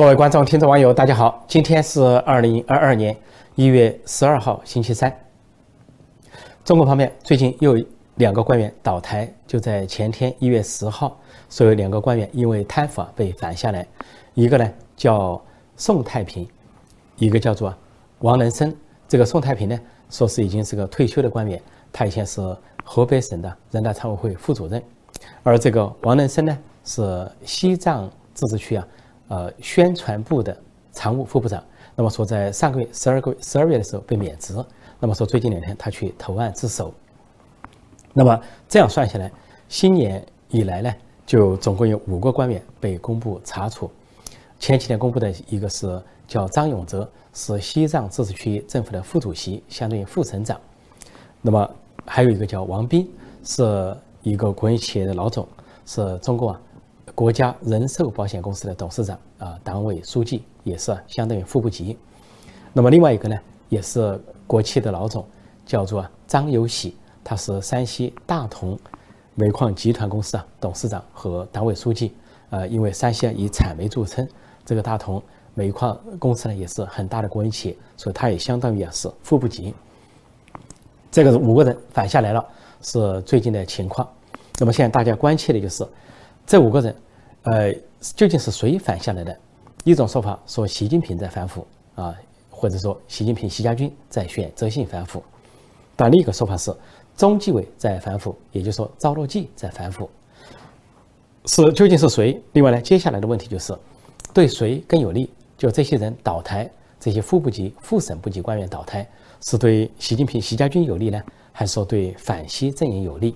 各位观众、听众、网友，大家好！今天是二零二二年一月十二号，星期三。中国方面最近又两个官员倒台，就在前天一月十号，所有两个官员因为贪腐啊被反下来，一个呢叫宋太平，一个叫做王能生。这个宋太平呢，说是已经是个退休的官员，他以前是河北省的人大常委会副主任，而这个王能生呢是西藏自治区啊。呃，宣传部的常务副部长，那么说在上个月十二个十二月的时候被免职，那么说最近两天他去投案自首，那么这样算下来，新年以来呢，就总共有五个官员被公布查处，前几天公布的一个是叫张永泽，是西藏自治区政府的副主席，相当于副省长，那么还有一个叫王斌，是一个国营企业的老总，是中国啊。国家人寿保险公司的董事长啊，党委书记也是相当于副部级。那么另外一个呢，也是国企的老总，叫做张有喜，他是山西大同煤矿集团公司啊董事长和党委书记。呃，因为山西以产煤著称，这个大同煤矿公司呢也是很大的国营企业，所以他也相当于啊是副部级。这个五个人反下来了，是最近的情况。那么现在大家关切的就是这五个人。呃，究竟是谁反下来的？一种说法说习近平在反腐啊，或者说习近平、习家军在选择性反腐；但另一个说法是中纪委在反腐，也就是说赵乐际在反腐。是究竟是谁？另外呢，接下来的问题就是对谁更有利？就这些人倒台，这些副部级、副省部级官员倒台，是对习近平、习家军有利呢，还是说对反西阵营有利？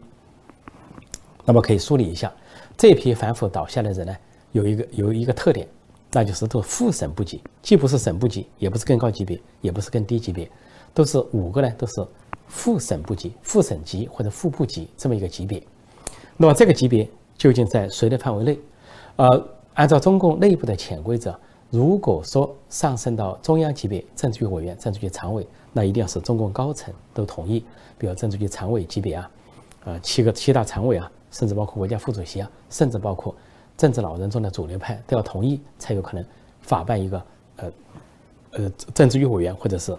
那么可以梳理一下。这批反腐倒下的人呢，有一个有一个特点，那就是都副省部级，既不是省部级，也不是更高级别，也不是更低级别，都是五个呢，都是副省部级、副省级或者副部级这么一个级别。那么这个级别究竟在谁的范围内？呃，按照中共内部的潜规则，如果说上升到中央级别，政治局委员、政治局常委，那一定要是中共高层都同意，比如政治局常委级别啊，呃，七个七大常委啊。甚至包括国家副主席啊，甚至包括政治老人中的主流派都要同意，才有可能法办一个呃呃政治局委员或者是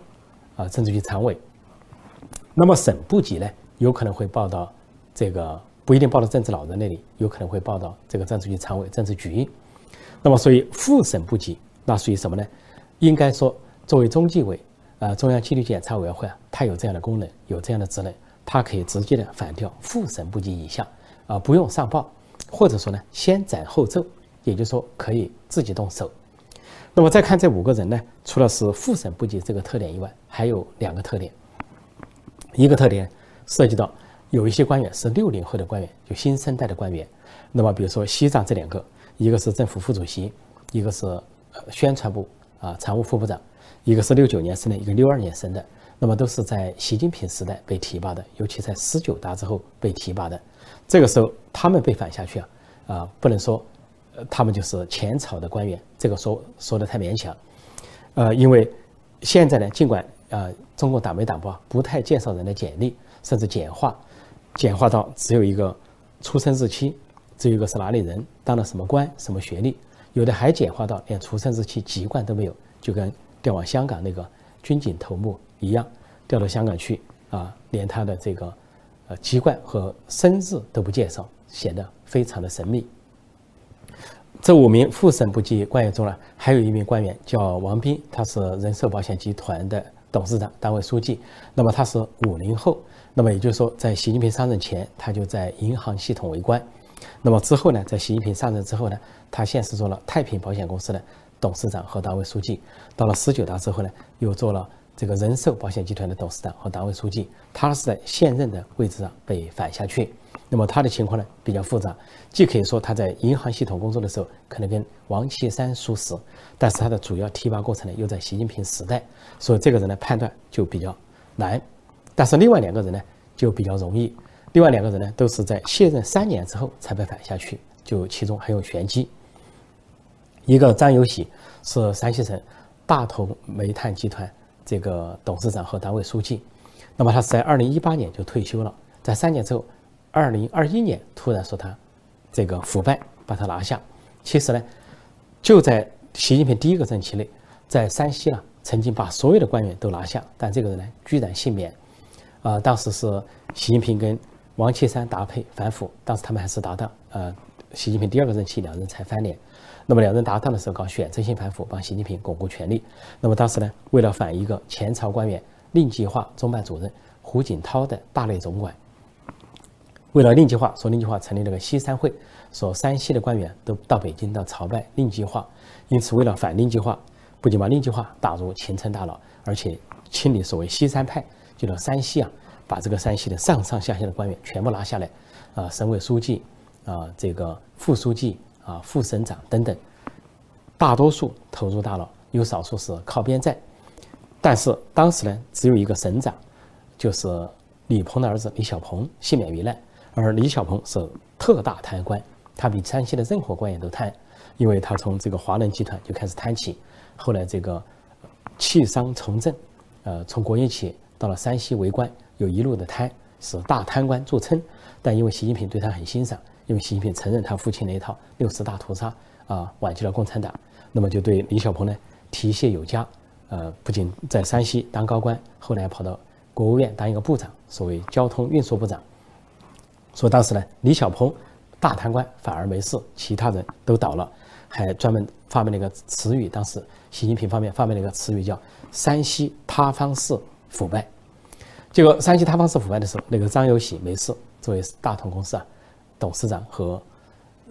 啊政治局常委。那么省部级呢，有可能会报到这个不一定报到政治老人那里，有可能会报到这个政治局常委、政治局。那么所以副省部级那属于什么呢？应该说作为中纪委啊中央纪律检查委员会啊，它有这样的功能，有这样的职能，它可以直接的反掉副省部级以下。啊，不用上报，或者说呢，先斩后奏，也就是说可以自己动手。那么再看这五个人呢，除了是副省部级这个特点以外，还有两个特点。一个特点涉及到有一些官员是六零后的官员，就新生代的官员。那么比如说西藏这两个，一个是政府副主席，一个是宣传部啊常务副部长，一个是六九年生的，一个六二年生的。那么都是在习近平时代被提拔的，尤其在十九大之后被提拔的。这个时候他们被反下去啊，啊，不能说，呃，他们就是前朝的官员，这个说说的太勉强。呃，因为现在呢，尽管啊，中共党媒党报不太介绍人的简历，甚至简化，简化到只有一个出生日期，只有一个是哪里人，当了什么官，什么学历，有的还简化到连出生日期、籍贯都没有，就跟调往香港那个军警头目。一样调到香港去啊，连他的这个呃籍贯和生日都不介绍，显得非常的神秘。这五名副省部级官员中呢，还有一名官员叫王斌，他是人寿保险集团的董事长、党委书记。那么他是五零后，那么也就是说，在习近平上任前，他就在银行系统为官。那么之后呢，在习近平上任之后呢，他先是做了太平保险公司的董事长和党委书记。到了十九大之后呢，又做了。这个人寿保险集团的董事长和党委书记，他是在现任的位置上被反下去。那么他的情况呢比较复杂，既可以说他在银行系统工作的时候可能跟王岐山熟识，但是他的主要提拔过程呢又在习近平时代，所以这个人的判断就比较难。但是另外两个人呢就比较容易，另外两个人呢都是在卸任三年之后才被反下去，就其中很有玄机。一个张有喜是山西省大同煤炭集团。这个董事长和党委书记，那么他是在二零一八年就退休了，在三年之后，二零二一年突然说他这个腐败，把他拿下。其实呢，就在习近平第一个任期内，在山西呢，曾经把所有的官员都拿下，但这个人呢，居然幸免。啊，当时是习近平跟王岐山搭配反腐，当时他们还是搭档。呃，习近平第二个任期，两人才翻脸。那么两人搭档的时候搞选择性反腐，帮习近平巩固权力。那么当时呢，为了反一个前朝官员令计划中办主任胡锦涛的大内总管，为了令计划，说令计划成立了个西山会，说山西的官员都到北京到朝拜令计划。因此，为了反令计划，不仅把令计划打入秦城大牢，而且清理所谓西山派，就到山西啊，把这个山西的上上下下的官员全部拿下来，啊，省委书记，啊，这个副书记，啊，副省长等等，大多数投入大牢，有少数是靠边站。但是当时呢，只有一个省长，就是李鹏的儿子李小鹏幸免于难，而李小鹏是特大贪官，他比山西的任何官员都贪。因为他从这个华能集团就开始贪起，后来这个弃商从政，呃，从国营企业到了山西为官，又一路的贪，是大贪官著称。但因为习近平对他很欣赏，因为习近平承认他父亲那一套六十大屠杀啊，挽救了共产党，那么就对李小鹏呢提携有加。呃，不仅在山西当高官，后来跑到国务院当一个部长，所谓交通运输部长。说当时呢，李小鹏大贪官反而没事，其他人都倒了。还专门发明了一个词语，当时习近平方面发明了一个词语叫“山西塌方式腐败”。结果山西塌方式腐败的时候，那个张有喜没事，作为大同公司啊董事长和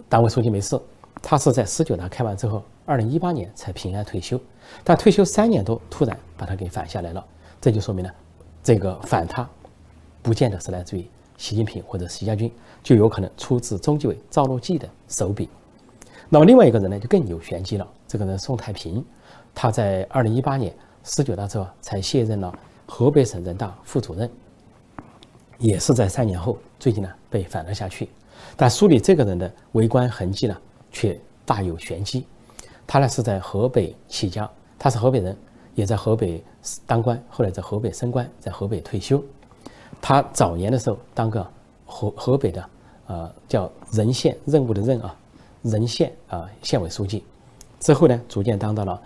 党委书记没事。他是在十九大开完之后，二零一八年才平安退休。但退休三年多，突然把他给反下来了。这就说明了，这个反他不见得是来自于习近平或者习家军，就有可能出自中纪委赵乐际的手笔。那么另外一个人呢，就更有玄机了。这个人宋太平，他在二零一八年十九大之后才卸任了河北省人大副主任，也是在三年后，最近呢被反了下去。但梳理这个人的为官痕迹呢，却大有玄机。他呢是在河北起家，他是河北人，也在河北当官，后来在河北升官，在河北退休。他早年的时候当个河河北的，呃，叫任县任务的任啊。任县啊，县委书记，之后呢，逐渐当到了，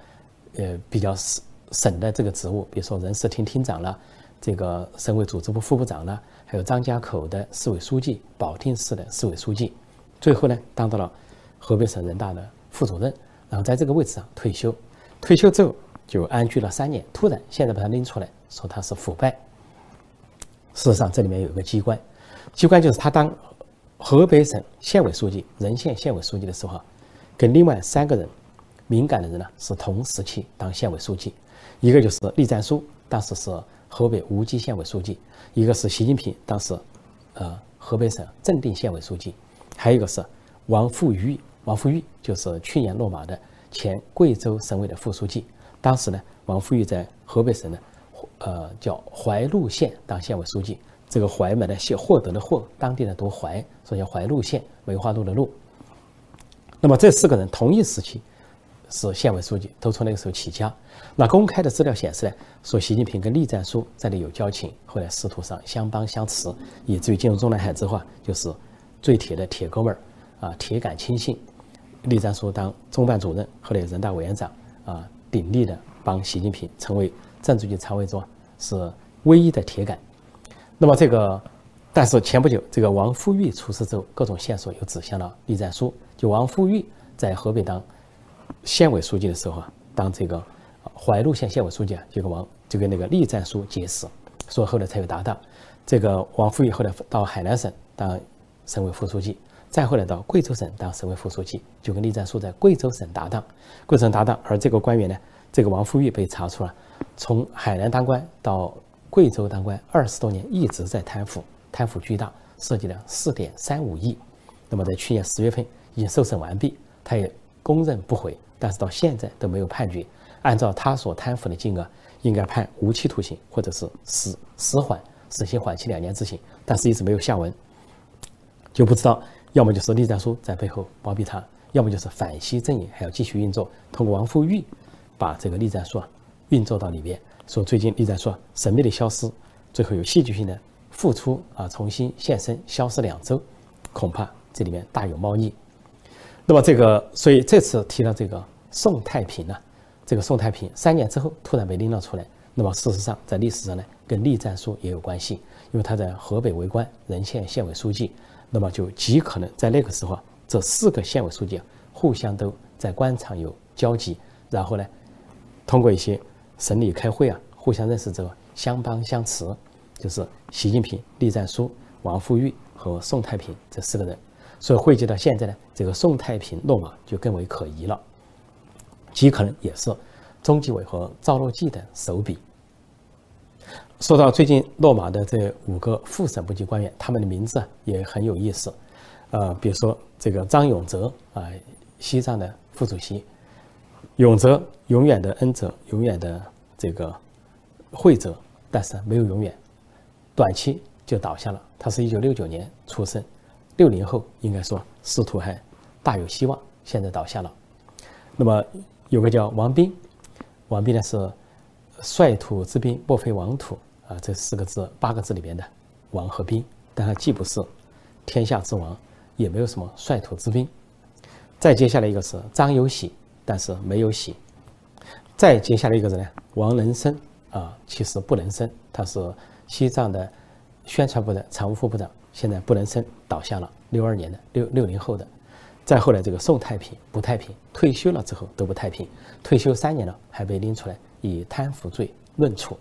呃，比较省省的这个职务，比如说人事厅厅长了，这个省委组织部副部长呢，还有张家口的市委书记，保定市的市委书记，最后呢，当到了河北省人大的副主任，然后在这个位置上退休，退休之后就安居了三年，突然现在把他拎出来，说他是腐败。事实上，这里面有一个机关，机关就是他当。河北省县委书记、任县县委书记的时候，跟另外三个人敏感的人呢是同时期当县委书记，一个就是栗战书，当时是河北无极县委书记；一个是习近平，当时呃河北省正定县委书记；还有一个是王富玉，王富玉就是去年落马的前贵州省委的副书记。当时呢，王富玉在河北省的呃叫怀路县当县委书记。这个怀买的县获得的获，当地的读怀，所以叫怀路县，梅花鹿的鹿。那么这四个人同一时期是县委书记，都从那个时候起家。那公开的资料显示呢，说习近平跟栗战书在那有交情，后来仕途上相帮相持，以至于进入中南海之后啊，就是最铁的铁哥们儿啊，铁杆亲信。栗战书当中办主任，后来人大委员长啊，鼎力的帮习近平成为政治局常委中是唯一的铁杆。那么这个，但是前不久这个王富玉出事之后，各种线索又指向了栗战书。就王富玉在河北当县委书记的时候啊，当这个怀路县县委书记啊，就跟王就跟那个栗战书结识，说后来才有搭档。这个王富玉后来到海南省当省委副书记，再后来到贵州省当省委副书记，就跟栗战书在贵州省搭档，贵州省搭档。而这个官员呢，这个王富玉被查出了从海南当官到。贵州当官二十多年，一直在贪腐，贪腐巨大，涉及了四点三五亿。那么在去年十月份已经受审完毕，他也供认不讳，但是到现在都没有判决。按照他所贪腐的金额，应该判无期徒刑或者是死死缓，死刑缓期两年执行，但是一直没有下文，就不知道要么就是栗战书在背后包庇他，要么就是反西阵营还要继续运作，通过王富玉把这个栗战书啊运作到里边。说最近，李在说神秘的消失，最后有戏剧性的复出啊，重新现身，消失两周，恐怕这里面大有猫腻。那么这个，所以这次提到这个宋太平呢，这个宋太平三年之后突然被拎了出来。那么事实上，在历史上呢，跟栗战书也有关系，因为他在河北为官，任县县委书记，那么就极可能在那个时候，这四个县委书记互相都在官场有交集，然后呢，通过一些省里开会啊，互相认识之后，相帮相持，就是习近平、栗战书、王富玉和宋太平这四个人，所以汇集到现在呢，这个宋太平落马就更为可疑了，极可能也是中纪委和赵乐际的手笔。说到最近落马的这五个副省部级官员，他们的名字也很有意思，呃，比如说这个张永泽啊，西藏的副主席，永泽永远的恩泽，永远的这个惠泽，但是没有永远，短期就倒下了。他是一九六九年出生，六零后，应该说仕途还大有希望，现在倒下了。那么有个叫王斌，王斌呢是率土之滨，莫非王土。啊，这四个字、八个字里面的王和兵，但他既不是天下之王，也没有什么率土之滨。再接下来一个是张有喜，但是没有喜。再接下来一个人呢，王能生啊，其实不能生，他是西藏的宣传部的常务副部长，现在不能生倒下了，六二年的六六零后的。再后来这个宋太平不太平，退休了之后都不太平，退休三年了还被拎出来以贪腐罪论处。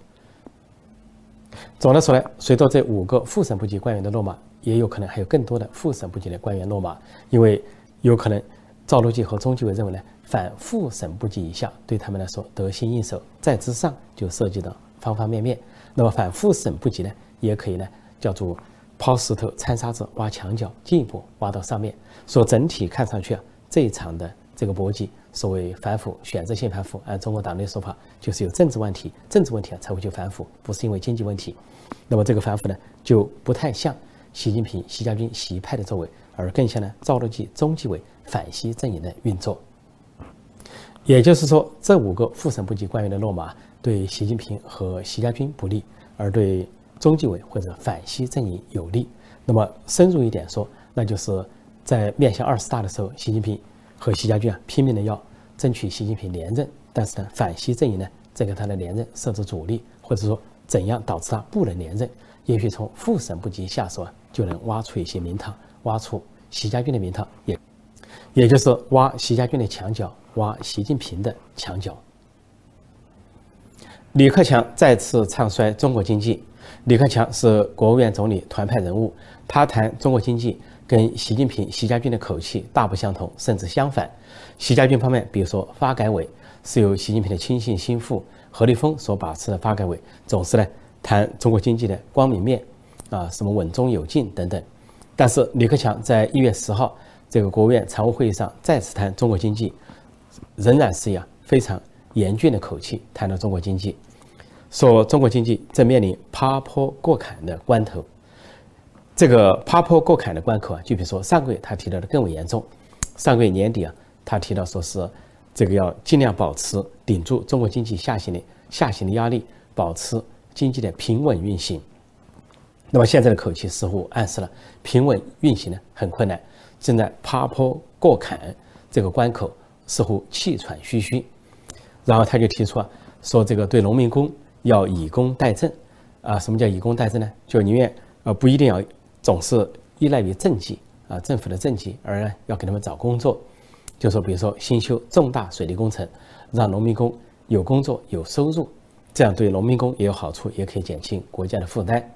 总的说来，随着这五个副省部级官员的落马，也有可能还有更多的副省部级的官员落马，因为有可能赵乐际和中纪委认为呢，反副省部级以下对他们来说得心应手，在之上就涉及到方方面面。那么反副省部级呢，也可以呢叫做抛石头掺沙子挖墙脚，进一步挖到上面。说整体看上去啊，这一场的这个搏击。所谓反腐，选择性反腐，按中国党内说法，就是有政治问题，政治问题啊才会去反腐，不是因为经济问题。那么这个反腐呢，就不太像习近平、习家军、习派的作为，而更像呢赵乐际、中纪委反西阵营的运作。也就是说，这五个副省部级官员的落马，对习近平和习家军不利，而对中纪委或者反西阵营有利。那么深入一点说，那就是在面向二十大的时候，习近平和习家军啊拼命的要。争取习近平连任，但是呢，反西阵营呢在给他的连任设置阻力，或者说怎样导致他不能连任？也许从副省部级下手啊，就能挖出一些名堂，挖出习家军的名堂，也也就是挖习家军的墙角，挖习近平的墙角。李克强再次唱衰中国经济。李克强是国务院总理团派人物，他谈中国经济。跟习近平、习家军的口气大不相同，甚至相反。习家军方面，比如说发改委是由习近平的亲信心腹何立峰所把持的发改委，总是呢谈中国经济的光明面，啊，什么稳中有进等等。但是李克强在一月十号这个国务院常务会议上再次谈中国经济，仍然是呀非常严峻的口气谈到中国经济，说中国经济正面临爬坡过坎的关头。这个爬坡过坎的关口啊，就比如说上个月他提到的更为严重。上个月年底啊，他提到说是这个要尽量保持顶住中国经济下行的下行的压力，保持经济的平稳运行。那么现在的口气似乎暗示了平稳运行呢很困难，正在爬坡过坎这个关口似乎气喘吁吁。然后他就提出啊，说这个对农民工要以工代赈啊，什么叫以工代赈呢？就宁愿呃不一定要。总是依赖于政绩啊，政府的政绩，而呢要给他们找工作，就说比如说新修重大水利工程，让农民工有工作有收入，这样对农民工也有好处，也可以减轻国家的负担。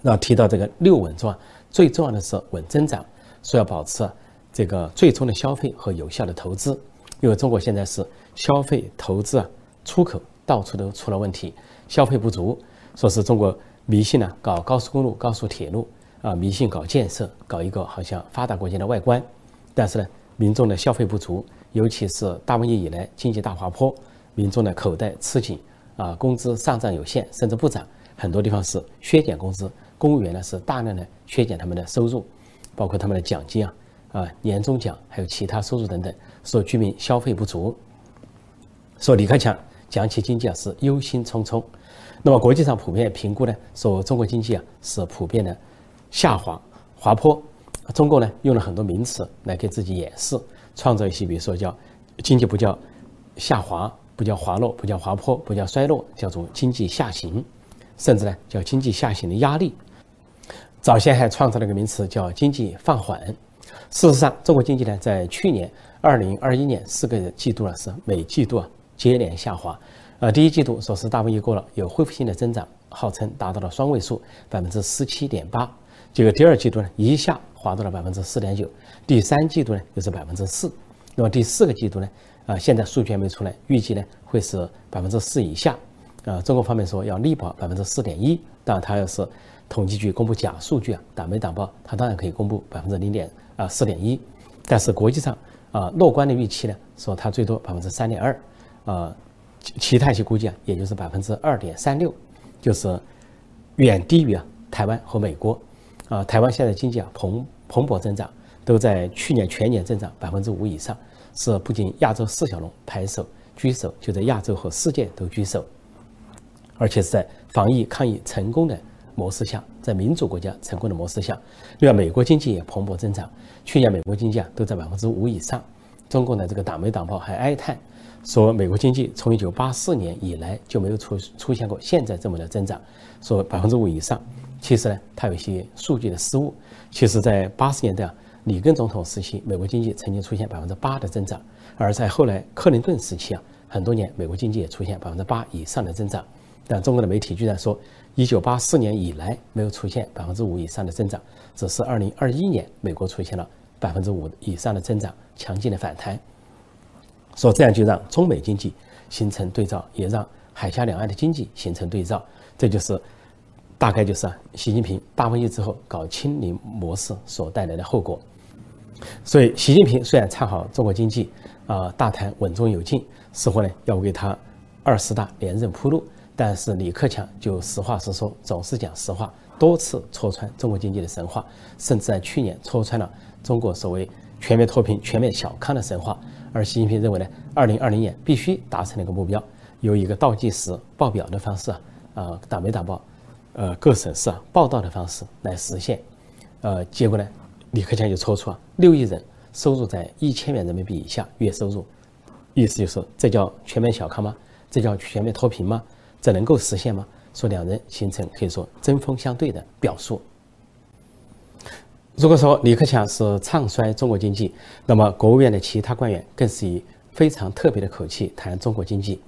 那提到这个六稳状，最重要的是稳增长，说要保持这个最终的消费和有效的投资，因为中国现在是消费、投资啊、出口到处都出了问题，消费不足，说是中国。迷信呢，搞高速公路、高速铁路啊，迷信搞建设，搞一个好像发达国家的外观。但是呢，民众的消费不足，尤其是大瘟疫以来经济大滑坡，民众的口袋吃紧啊，工资上涨有限，甚至不涨。很多地方是削减工资，公务员呢是大量的削减他们的收入，包括他们的奖金啊、啊年终奖，还有其他收入等等，说居民消费不足。说李克强讲起经济啊是忧心忡忡。那么国际上普遍评估呢，说中国经济啊是普遍的下滑滑坡。中国呢用了很多名词来给自己掩饰，创造一些，比如说叫经济不叫下滑，不叫滑落，不叫滑坡，不叫衰落，叫做经济下行，甚至呢叫经济下行的压力。早先还创造了个名词叫经济放缓。事实上，中国经济呢在去年二零二一年四个季度呢是每季度啊接连下滑。呃，第一季度说是大风一过了，有恢复性的增长，号称达到了双位数百分之十七点八。结果第二季度呢一下滑到了百分之四点九，第三季度呢又是百分之四。那么第四个季度呢，啊现在数据还没出来，预计呢会是百分之四以下。啊，中国方面说要力保百分之四点一，当然它要是统计局公布假数据啊，党没党报它当然可以公布百分之零点啊四点一，但是国际上啊乐观的预期呢说它最多百分之三点二，呃。其他一些估计啊，也就是百分之二点三六，就是远低于啊台湾和美国。啊，台湾现在经济啊蓬蓬勃增长，都在去年全年增长百分之五以上，是不仅亚洲四小龙排首居首，就在亚洲和世界都居首，而且是在防疫抗疫成功的模式下，在民主国家成功的模式下。另外，美国经济也蓬勃增长，去年美国经济啊都在百分之五以上。中国的这个党媒党报还哀叹。说美国经济从一九八四年以来就没有出出现过现在这么的增长，说百分之五以上。其实呢，它有一些数据的失误。其实，在八十年代，里根总统时期，美国经济曾经出现百分之八的增长；而在后来克林顿时期啊，很多年美国经济也出现百分之八以上的增长。但中国的媒体居然说，一九八四年以来没有出现百分之五以上的增长，只是二零二一年美国出现了百分之五以上的增长，强劲的反弹。说这样就让中美经济形成对照，也让海峡两岸的经济形成对照，这就是大概就是啊，习近平大会议之后搞清零模式所带来的后果。所以，习近平虽然唱好中国经济，啊，大谈稳中有进，似乎呢要为他二十大连任铺路，但是李克强就实话实说，总是讲实话，多次戳穿中国经济的神话，甚至在去年戳穿了中国所谓全面脱贫、全面小康的神话。而习近平认为呢，二零二零年必须达成那个目标，有一个倒计时报表的方式啊，呃，打没打报，呃，各省市啊报道的方式来实现。呃，结果呢，李克强就抽出啊六亿人收入在一千元人民币以下月收入，意思就是这叫全面小康吗？这叫全面脱贫吗？这能够实现吗？说两人形成可以说针锋相对的表述。如果说李克强是唱衰中国经济，那么国务院的其他官员更是以非常特别的口气谈中国经济。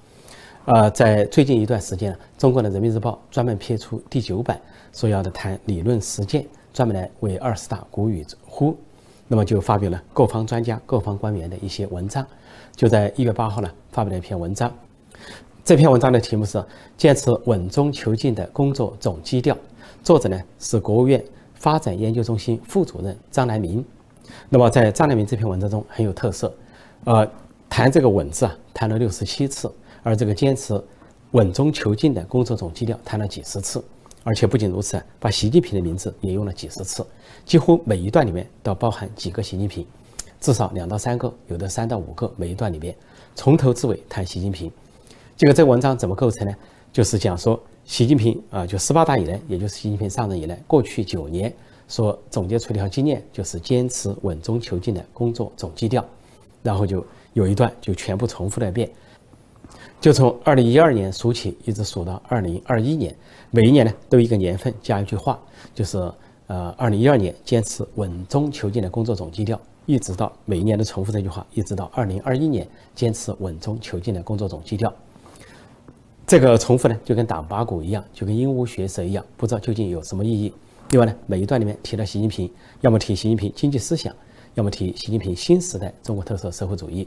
呃，在最近一段时间，中国的人民日报专门撇出第九版，说要的谈理论实践，专门来为二十大鼓与呼。那么就发表了各方专家、各方官员的一些文章。就在一月八号呢，发表了一篇文章。这篇文章的题目是《坚持稳中求进的工作总基调》，作者呢是国务院。发展研究中心副主任张来明，那么在张来明这篇文章中很有特色，呃，谈这个“稳”字啊，谈了六十七次，而这个坚持稳中求进的工作总基调谈了几十次，而且不仅如此，把习近平的名字也用了几十次，几乎每一段里面都包含几个习近平，至少两到三个，有的三到五个，每一段里面从头至尾谈习近平。这个这个文章怎么构成呢？就是讲说。习近平啊，就十八大以来，也就是习近平上任以来，过去九年所总结出一条经验，就是坚持稳中求进的工作总基调。然后就有一段就全部重复了一遍，就从二零一二年数起，一直数到二零二一年，每一年呢都一个年份加一句话，就是呃二零一二年坚持稳中求进的工作总基调，一直到每一年都重复这句话，一直到二零二一年坚持稳中求进的工作总基调。这个重复呢，就跟打八股一样，就跟鹦鹉学舌一样，不知道究竟有什么意义。另外呢，每一段里面提到习近平，要么提习近平经济思想，要么提习近平新时代中国特色社会主义，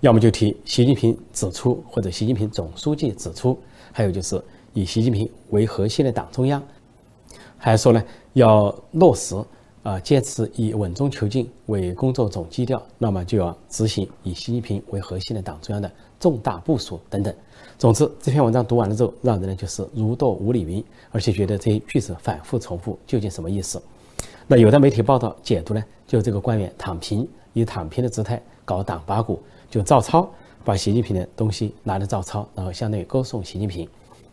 要么就提习近平指出或者习近平总书记指出，还有就是以习近平为核心的党中央，还说呢要落实啊，坚持以稳中求进为工作总基调，那么就要执行以习近平为核心的党中央的重大部署等等。总之，这篇文章读完了之后，让人呢就是如堕五里云，而且觉得这些句子反复重复，究竟什么意思？那有的媒体报道解读呢，就这个官员躺平，以躺平的姿态搞党八股，就照抄，把习近平的东西拿来照抄，然后相当于歌颂习近平，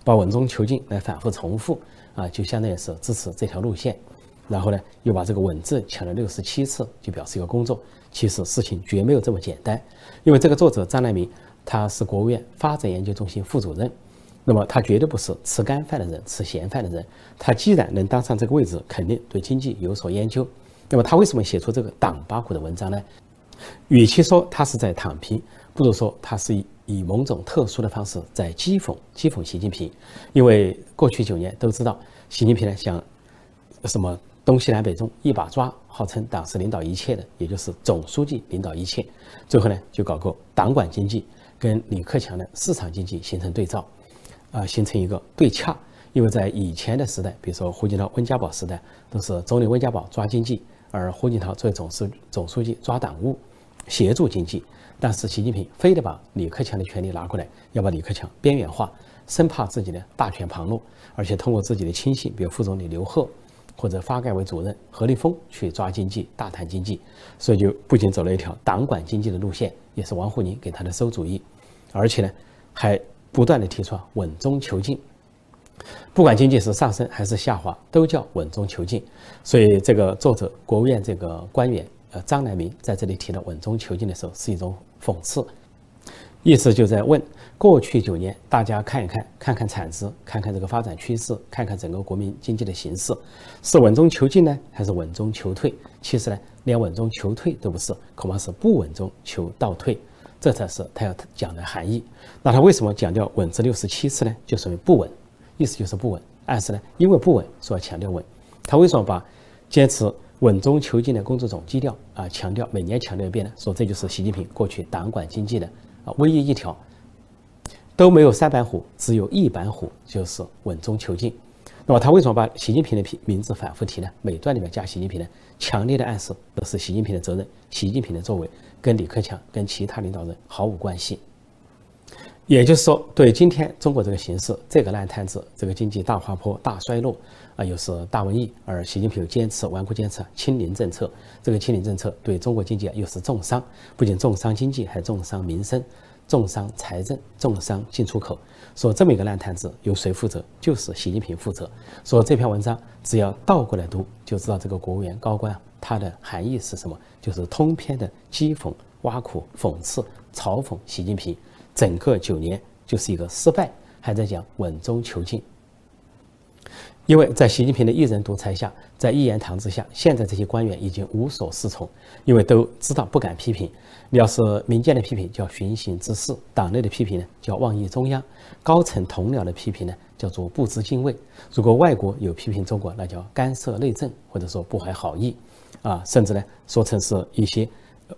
把稳中求进来反复重复，啊，就相当于是支持这条路线。然后呢又把这个稳字抢了六十七次，就表示一个工作。其实事情绝没有这么简单，因为这个作者张来明他是国务院发展研究中心副主任，那么他绝对不是吃干饭的人，吃闲饭的人。他既然能当上这个位置，肯定对经济有所研究。那么他为什么写出这个党八股的文章呢？与其说他是在躺平，不如说他是以某种特殊的方式在讥讽讥讽习近平。因为过去九年都知道，习近平呢想什么东西南北中一把抓，号称党是领导一切的，也就是总书记领导一切。最后呢就搞个党管经济，跟李克强的市场经济形成对照，啊，形成一个对洽。因为在以前的时代，比如说胡锦涛、温家宝时代，都是总理温家宝抓经济。而胡锦涛作为总书总书记抓党务，协助经济，但是习近平非得把李克强的权利拿过来，要把李克强边缘化，生怕自己的大权旁落，而且通过自己的亲信，比如副总理刘鹤或者发改委主任何立峰去抓经济、大谈经济，所以就不仅走了一条党管经济的路线，也是王沪宁给他的馊主意，而且呢，还不断的提出稳中求进。不管经济是上升还是下滑，都叫稳中求进。所以，这个作者国务院这个官员呃张乃明在这里提到稳中求进的时候，是一种讽刺，意思就在问：过去九年，大家看一看，看看产值，看看这个发展趋势，看看整个国民经济的形势，是稳中求进呢，还是稳中求退？其实呢，连稳中求退都不是，恐怕是不稳中求倒退，这才是他要讲的含义。那他为什么强调稳字六十七次呢？就说明不稳。意思就是不稳，暗示呢，因为不稳，所以要强调稳。他为什么把坚持稳中求进的工作总基调啊强调每年强调一遍呢？说这就是习近平过去党管经济的啊唯一一条，都没有三板斧，只有一板斧，就是稳中求进。那么他为什么把习近平的名名字反复提呢？每段里面加习近平呢？强烈的暗示都是习近平的责任，习近平的作为跟李克强跟其他领导人毫无关系。也就是说，对今天中国这个形势，这个烂摊子，这个经济大滑坡、大衰落啊，又是大瘟疫，而习近平又坚持顽固坚持清零政策，这个清零政策对中国经济又是重伤，不仅重伤经济，还重伤民生、重伤财政、重伤进出口。说这么一个烂摊子，由谁负责？就是习近平负责。说这篇文章只要倒过来读，就知道这个国务院高官他的含义是什么，就是通篇的讥讽、挖苦、讽刺、嘲讽习近平。整个九年就是一个失败，还在讲稳中求进。因为在习近平的一人独裁下，在一言堂之下，现在这些官员已经无所适从，因为都知道不敢批评。你要是民间的批评叫寻衅滋事，党内的批评呢叫妄议中央，高层同僚的批评呢叫做不知敬畏。如果外国有批评中国，那叫干涉内政，或者说不怀好意，啊，甚至呢说成是一些。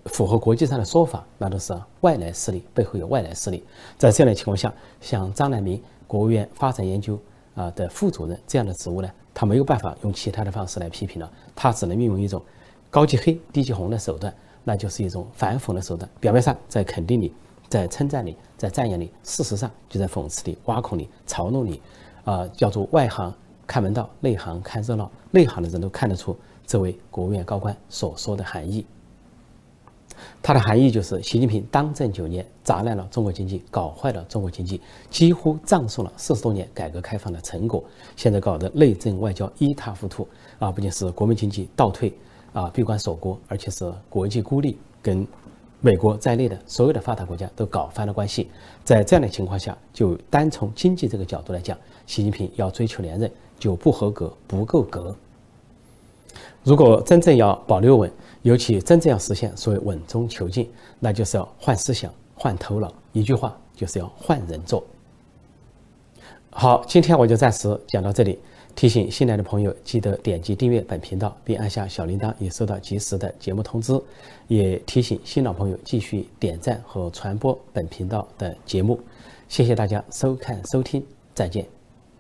符合国际上的说法，那都是外来势力背后有外来势力。在这样的情况下，像张乃明国务院发展研究啊的副主任这样的职务呢，他没有办法用其他的方式来批评了，他只能运用一种高级黑、低级红的手段，那就是一种反讽的手段。表面上在肯定你，在称赞你，在赞扬你，事实上就在讽刺你、挖苦你、嘲弄你。啊，叫做外行看门道，内行看热闹。内行的人都看得出这位国务院高官所说的含义。它的含义就是，习近平当政九年，砸烂了中国经济，搞坏了中国经济，几乎葬送了四十多年改革开放的成果。现在搞得内政外交一塌糊涂啊！不仅是国民经济倒退啊，闭关锁国，而且是国际孤立，跟美国在内的所有的发达国家都搞翻了关系。在这样的情况下，就单从经济这个角度来讲，习近平要追求连任就不合格，不够格。如果真正要保六稳，尤其真正要实现所谓稳中求进，那就是要换思想、换头脑。一句话，就是要换人做。好，今天我就暂时讲到这里。提醒新来的朋友，记得点击订阅本频道，并按下小铃铛，以收到及时的节目通知。也提醒新老朋友继续点赞和传播本频道的节目。谢谢大家收看收听，再见。